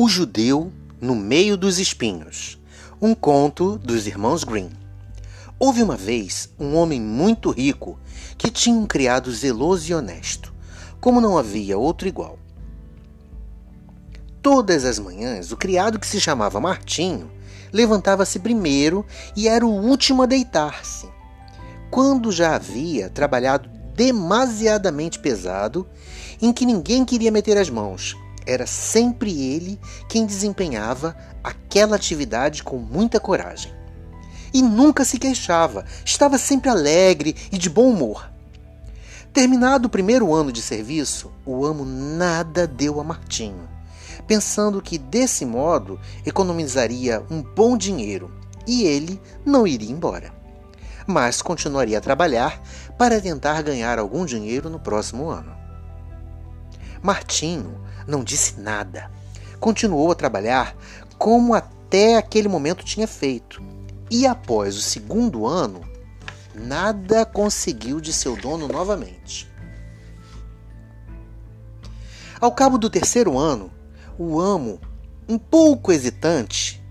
O Judeu no Meio dos Espinhos. Um conto dos irmãos Grimm. Houve uma vez um homem muito rico que tinha um criado zeloso e honesto, como não havia outro igual. Todas as manhãs, o criado que se chamava Martinho levantava-se primeiro e era o último a deitar-se. Quando já havia trabalhado demasiadamente pesado, em que ninguém queria meter as mãos, era sempre ele quem desempenhava aquela atividade com muita coragem. E nunca se queixava, estava sempre alegre e de bom humor. Terminado o primeiro ano de serviço, o amo nada deu a Martinho, pensando que desse modo economizaria um bom dinheiro e ele não iria embora. Mas continuaria a trabalhar para tentar ganhar algum dinheiro no próximo ano. Martinho não disse nada. Continuou a trabalhar como até aquele momento tinha feito. E após o segundo ano, nada conseguiu de seu dono novamente. Ao cabo do terceiro ano, o amo, um pouco hesitante,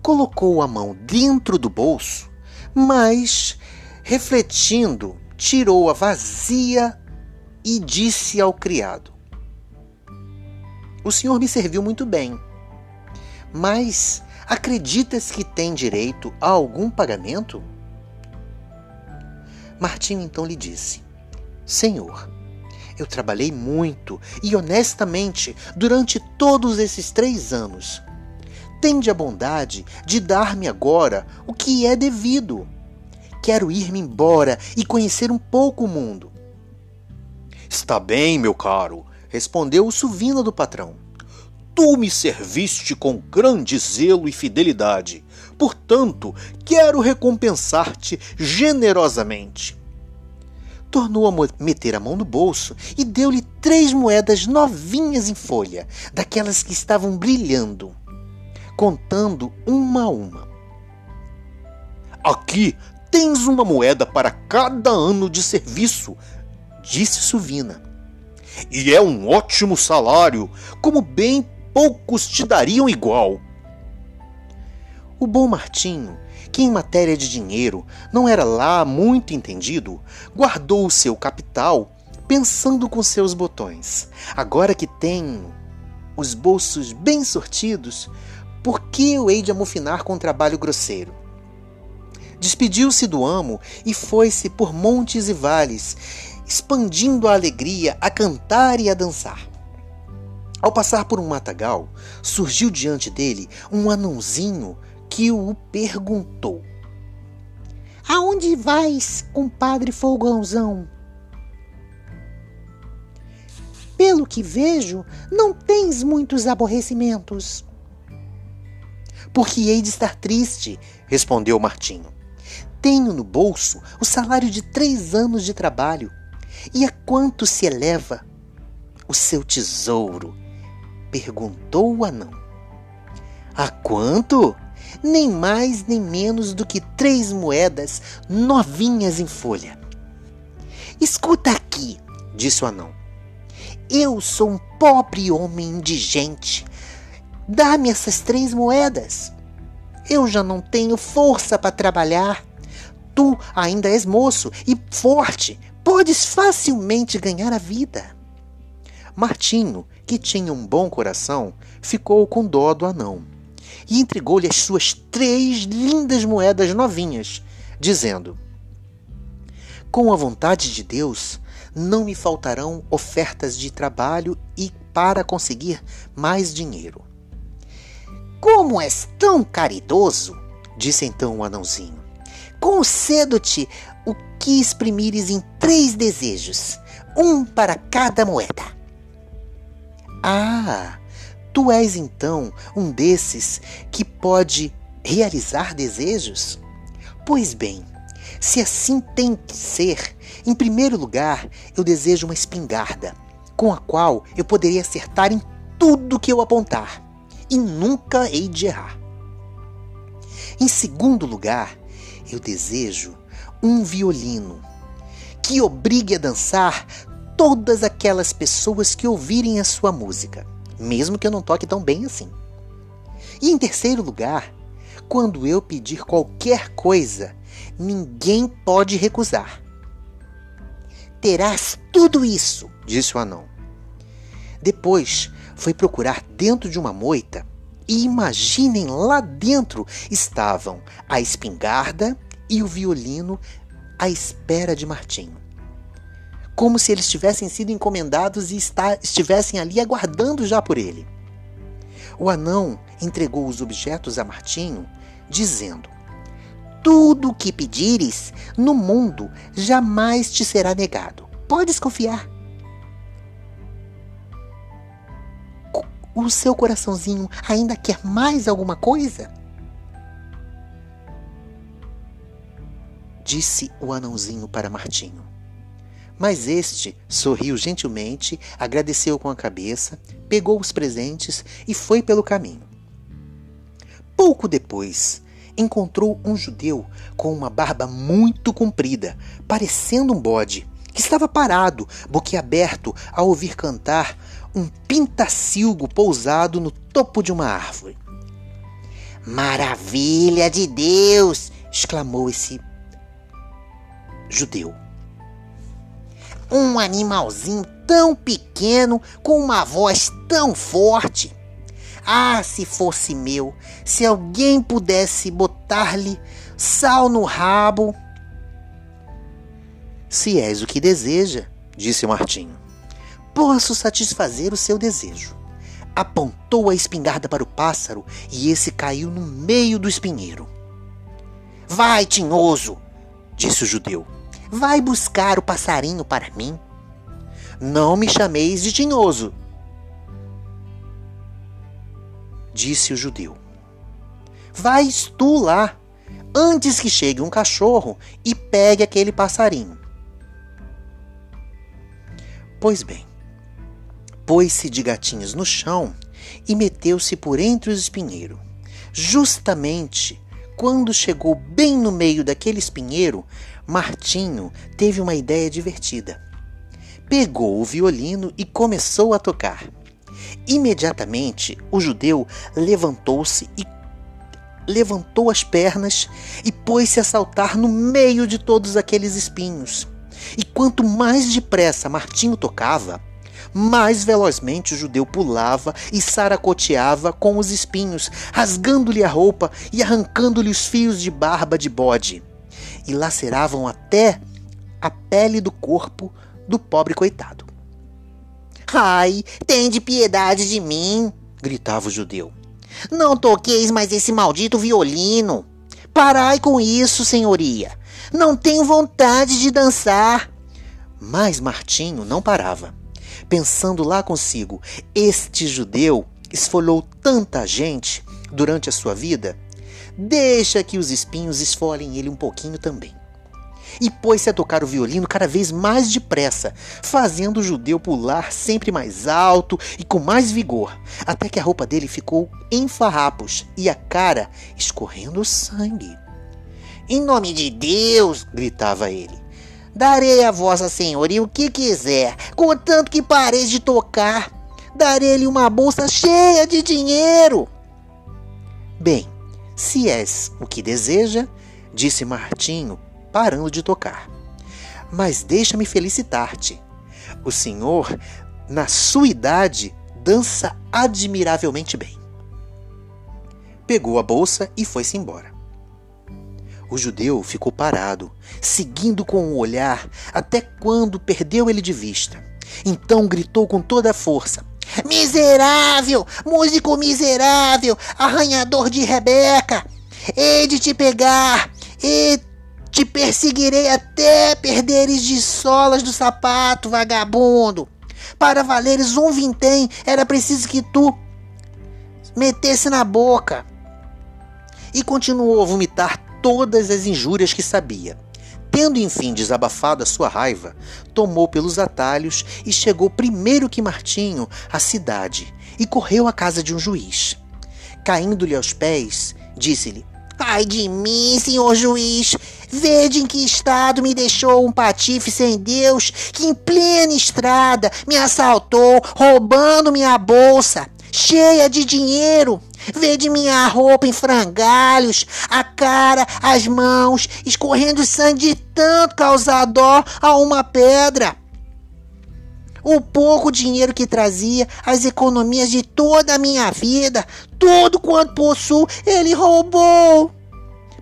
colocou a mão dentro do bolso, mas, refletindo, tirou-a vazia e disse ao criado: o senhor me serviu muito bem. Mas acreditas que tem direito a algum pagamento? Martinho então lhe disse: Senhor, eu trabalhei muito e honestamente durante todos esses três anos. Tende a bondade de dar-me agora o que é devido. Quero ir-me embora e conhecer um pouco o mundo. Está bem, meu caro, respondeu o Suvina do patrão. Tu me serviste com grande zelo e fidelidade, portanto, quero recompensar-te generosamente. Tornou a meter a mão no bolso e deu-lhe três moedas novinhas em folha, daquelas que estavam brilhando, contando uma a uma. Aqui tens uma moeda para cada ano de serviço, disse Suvina e é um ótimo salário, como bem poucos te dariam igual. O bom Martinho, que em matéria de dinheiro não era lá muito entendido, guardou o seu capital pensando com seus botões. Agora que tem os bolsos bem sortidos, por que eu hei de amofinar com trabalho grosseiro? Despediu-se do amo e foi-se por montes e vales, expandindo a alegria, a cantar e a dançar. Ao passar por um matagal, surgiu diante dele um anãozinho que o perguntou: Aonde vais, compadre folgãozão? Pelo que vejo, não tens muitos aborrecimentos. Porque hei de estar triste, respondeu Martinho. Tenho no bolso o salário de três anos de trabalho e a quanto se eleva o seu tesouro? perguntou o anão. A quanto? Nem mais nem menos do que três moedas novinhas em folha. Escuta aqui, disse o anão. Eu sou um pobre homem indigente. Dá-me essas três moedas. Eu já não tenho força para trabalhar. Tu ainda és moço e forte podes facilmente ganhar a vida. Martinho, que tinha um bom coração, ficou com dó do anão e entregou-lhe as suas três lindas moedas novinhas, dizendo: Com a vontade de Deus, não me faltarão ofertas de trabalho e para conseguir mais dinheiro. Como és tão caridoso, disse então o anãozinho, concedo-te o que exprimires em três desejos, um para cada moeda. Ah, tu és então um desses que pode realizar desejos? Pois bem, se assim tem que ser, em primeiro lugar eu desejo uma espingarda, com a qual eu poderia acertar em tudo que eu apontar, e nunca hei de errar. Em segundo lugar, eu desejo um violino que obrigue a dançar todas aquelas pessoas que ouvirem a sua música, mesmo que eu não toque tão bem assim. E em terceiro lugar, quando eu pedir qualquer coisa, ninguém pode recusar. Terás tudo isso, disse o anão. Depois foi procurar dentro de uma moita e imaginem lá dentro estavam a espingarda e o violino à espera de Martinho. Como se eles tivessem sido encomendados e estivessem ali aguardando já por ele. O anão entregou os objetos a Martinho, dizendo: Tudo o que pedires no mundo jamais te será negado. Podes confiar. O seu coraçãozinho ainda quer mais alguma coisa? Disse o anãozinho para Martinho. Mas este sorriu gentilmente, agradeceu com a cabeça, pegou os presentes e foi pelo caminho. Pouco depois, encontrou um judeu com uma barba muito comprida, parecendo um bode, que estava parado, boquiaberto, a ouvir cantar um pintacilgo pousado no topo de uma árvore. Maravilha de Deus! exclamou esse judeu. Um animalzinho tão pequeno com uma voz tão forte. Ah, se fosse meu, se alguém pudesse botar-lhe sal no rabo. Se és o que deseja, disse Martinho, posso satisfazer o seu desejo. Apontou a espingarda para o pássaro e esse caiu no meio do espinheiro. Vai, tinhoso, disse o judeu. Vai buscar o passarinho para mim. Não me chameis de tinhoso, disse o judeu. Vais tu lá, antes que chegue um cachorro e pegue aquele passarinho. Pois bem, pôs-se de gatinhos no chão e meteu-se por entre os espinheiros. Justamente quando chegou bem no meio daquele espinheiro, Martinho teve uma ideia divertida. Pegou o violino e começou a tocar. Imediatamente, o judeu levantou-se e levantou as pernas e pôs-se a saltar no meio de todos aqueles espinhos. E quanto mais depressa Martinho tocava, mais velozmente o judeu pulava e saracoteava com os espinhos, rasgando-lhe a roupa e arrancando-lhe os fios de barba de bode, e laceravam até a pele do corpo do pobre coitado. Ai, de piedade de mim! gritava o judeu. Não toqueis mais esse maldito violino! Parai com isso, senhoria! Não tenho vontade de dançar! Mas Martinho não parava pensando lá consigo: este judeu esfolou tanta gente durante a sua vida, deixa que os espinhos esfolem ele um pouquinho também. E pôs-se a tocar o violino cada vez mais depressa, fazendo o judeu pular sempre mais alto e com mais vigor, até que a roupa dele ficou em farrapos e a cara escorrendo sangue. Em nome de Deus! gritava ele. Darei a vossa senhoria o que quiser, contanto que pareis de tocar. Darei-lhe uma bolsa cheia de dinheiro. Bem, se és o que deseja, disse Martinho, parando de tocar. Mas deixa-me felicitar-te. O senhor, na sua idade, dança admiravelmente bem. Pegou a bolsa e foi-se embora. O judeu ficou parado, seguindo com o olhar até quando perdeu ele de vista. Então gritou com toda a força: Miserável! Músico miserável! Arranhador de Rebeca! Hei de te pegar! E te perseguirei até perderes de solas do sapato, vagabundo! Para valeres um vintém, era preciso que tu metesse na boca. E continuou a vomitar todas as injúrias que sabia. Tendo enfim desabafado a sua raiva, tomou pelos atalhos e chegou primeiro que Martinho à cidade e correu à casa de um juiz. Caindo-lhe aos pés, disse-lhe: Ai de mim, senhor juiz! Vede em que estado me deixou um patife sem Deus, que em plena estrada me assaltou, roubando minha bolsa, cheia de dinheiro. Vede minha roupa em frangalhos, a cara, as mãos, escorrendo sangue de tanto causar dó a uma pedra. O pouco dinheiro que trazia, as economias de toda a minha vida, tudo quanto possuo, ele roubou.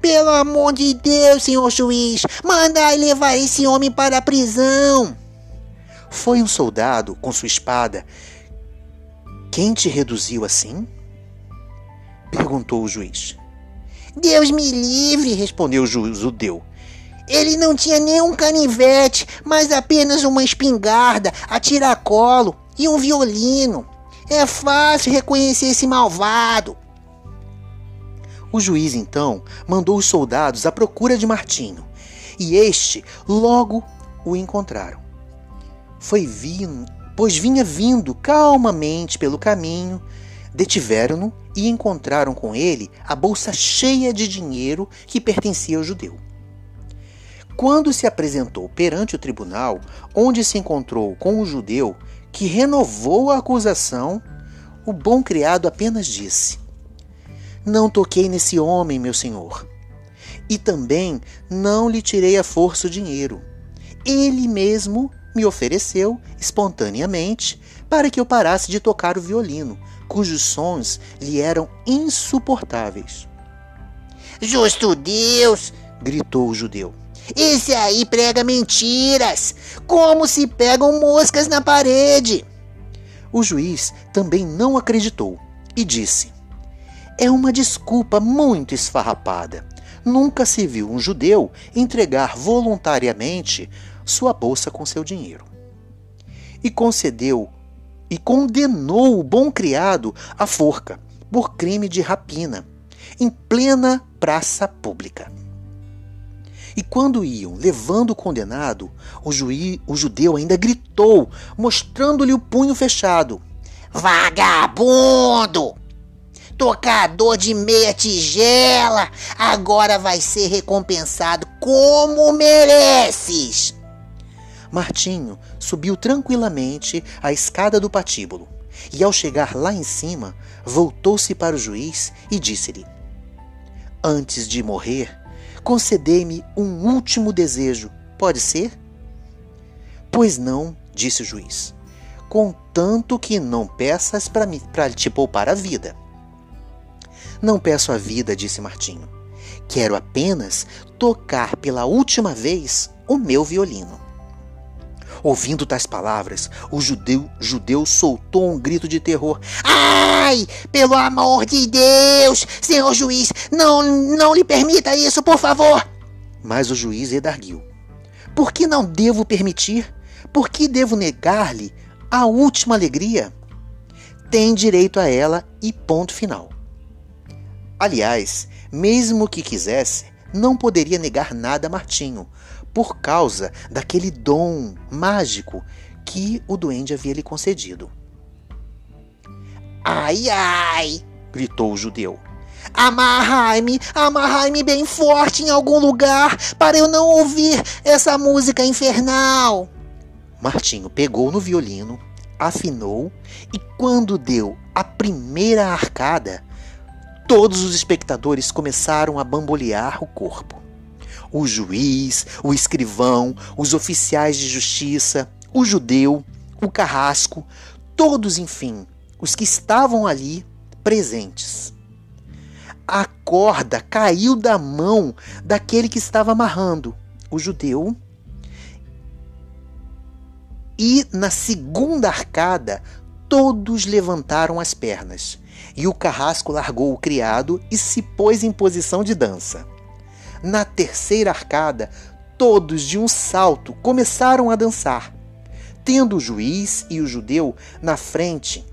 Pelo amor de Deus, senhor juiz, mandai levar esse homem para a prisão. Foi um soldado com sua espada. Quem te reduziu assim? perguntou o juiz. Deus me livre, respondeu o judeu. Ele não tinha nenhum canivete, mas apenas uma espingarda, a tiracolo e um violino. É fácil reconhecer esse malvado. O juiz então mandou os soldados à procura de Martinho, e este logo o encontraram. Foi vindo, pois vinha vindo calmamente pelo caminho, detiveram-no e encontraram com ele a bolsa cheia de dinheiro que pertencia ao judeu. Quando se apresentou perante o tribunal, onde se encontrou com o judeu que renovou a acusação, o bom criado apenas disse: Não toquei nesse homem, meu senhor, e também não lhe tirei a força o dinheiro. Ele mesmo me ofereceu espontaneamente para que eu parasse de tocar o violino, cujos sons lhe eram insuportáveis. Justo Deus! gritou o judeu. Esse aí prega mentiras, como se pegam moscas na parede. O juiz também não acreditou e disse: É uma desculpa muito esfarrapada. Nunca se viu um judeu entregar voluntariamente sua bolsa com seu dinheiro. E concedeu e condenou o bom criado à forca por crime de rapina, em plena praça pública. E quando iam levando o condenado, o, juiz, o judeu ainda gritou, mostrando-lhe o punho fechado: Vagabundo! Tocador de meia tigela, agora vai ser recompensado como mereces! Martinho subiu tranquilamente a escada do patíbulo e, ao chegar lá em cima, voltou-se para o juiz e disse-lhe: Antes de morrer, concedei-me um último desejo, pode ser? Pois não, disse o juiz, contanto que não peças para te poupar a vida. Não peço a vida, disse Martinho. Quero apenas tocar pela última vez o meu violino. Ouvindo tais palavras, o judeu, judeu soltou um grito de terror. Ai, pelo amor de Deus, senhor juiz, não, não lhe permita isso, por favor. Mas o juiz redarguiu. Por que não devo permitir? Por que devo negar-lhe a última alegria? Tem direito a ela e ponto final. Aliás, mesmo que quisesse, não poderia negar nada a Martinho, por causa daquele dom mágico que o duende havia lhe concedido. Ai, ai! gritou o judeu. Amarrai-me, amarrai-me bem forte em algum lugar para eu não ouvir essa música infernal. Martinho pegou no violino, afinou e, quando deu a primeira arcada, todos os espectadores começaram a bambolear o corpo o juiz, o escrivão, os oficiais de justiça, o judeu, o carrasco, todos, enfim, os que estavam ali presentes. A corda caiu da mão daquele que estava amarrando, o judeu. E na segunda arcada, todos levantaram as pernas, e o carrasco largou o criado e se pôs em posição de dança. Na terceira arcada, todos de um salto começaram a dançar, tendo o juiz e o judeu na frente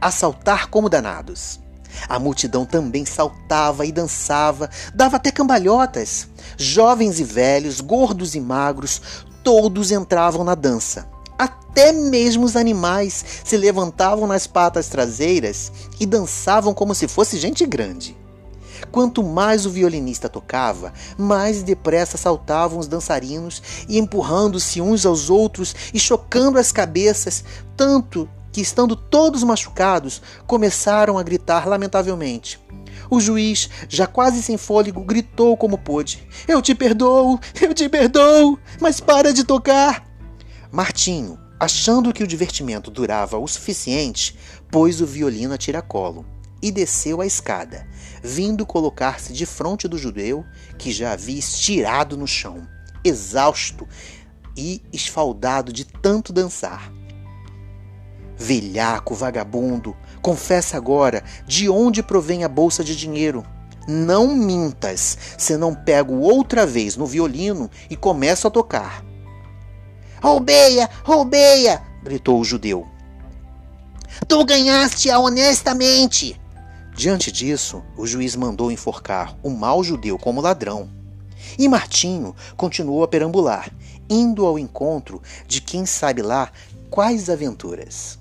a saltar como danados. A multidão também saltava e dançava, dava até cambalhotas. Jovens e velhos, gordos e magros, todos entravam na dança, Até mesmo os animais se levantavam nas patas traseiras e dançavam como se fosse gente grande. Quanto mais o violinista tocava, mais depressa saltavam os dançarinos e empurrando-se uns aos outros e chocando as cabeças, tanto que, estando todos machucados, começaram a gritar lamentavelmente. O juiz, já quase sem fôlego, gritou como pôde: Eu te perdoo, eu te perdoo, mas para de tocar. Martinho, achando que o divertimento durava o suficiente, pôs o violino a tiracolo e desceu a escada, vindo colocar-se de frente do judeu que já havia estirado no chão, exausto e esfaldado de tanto dançar. Velhaco, vagabundo, confessa agora de onde provém a bolsa de dinheiro. Não mintas, senão pego outra vez no violino e começo a tocar. Roubeia, roubeia! gritou o judeu. Tu ganhaste-a honestamente! Diante disso, o juiz mandou enforcar o mau judeu como ladrão. E Martinho continuou a perambular, indo ao encontro de quem sabe lá quais aventuras.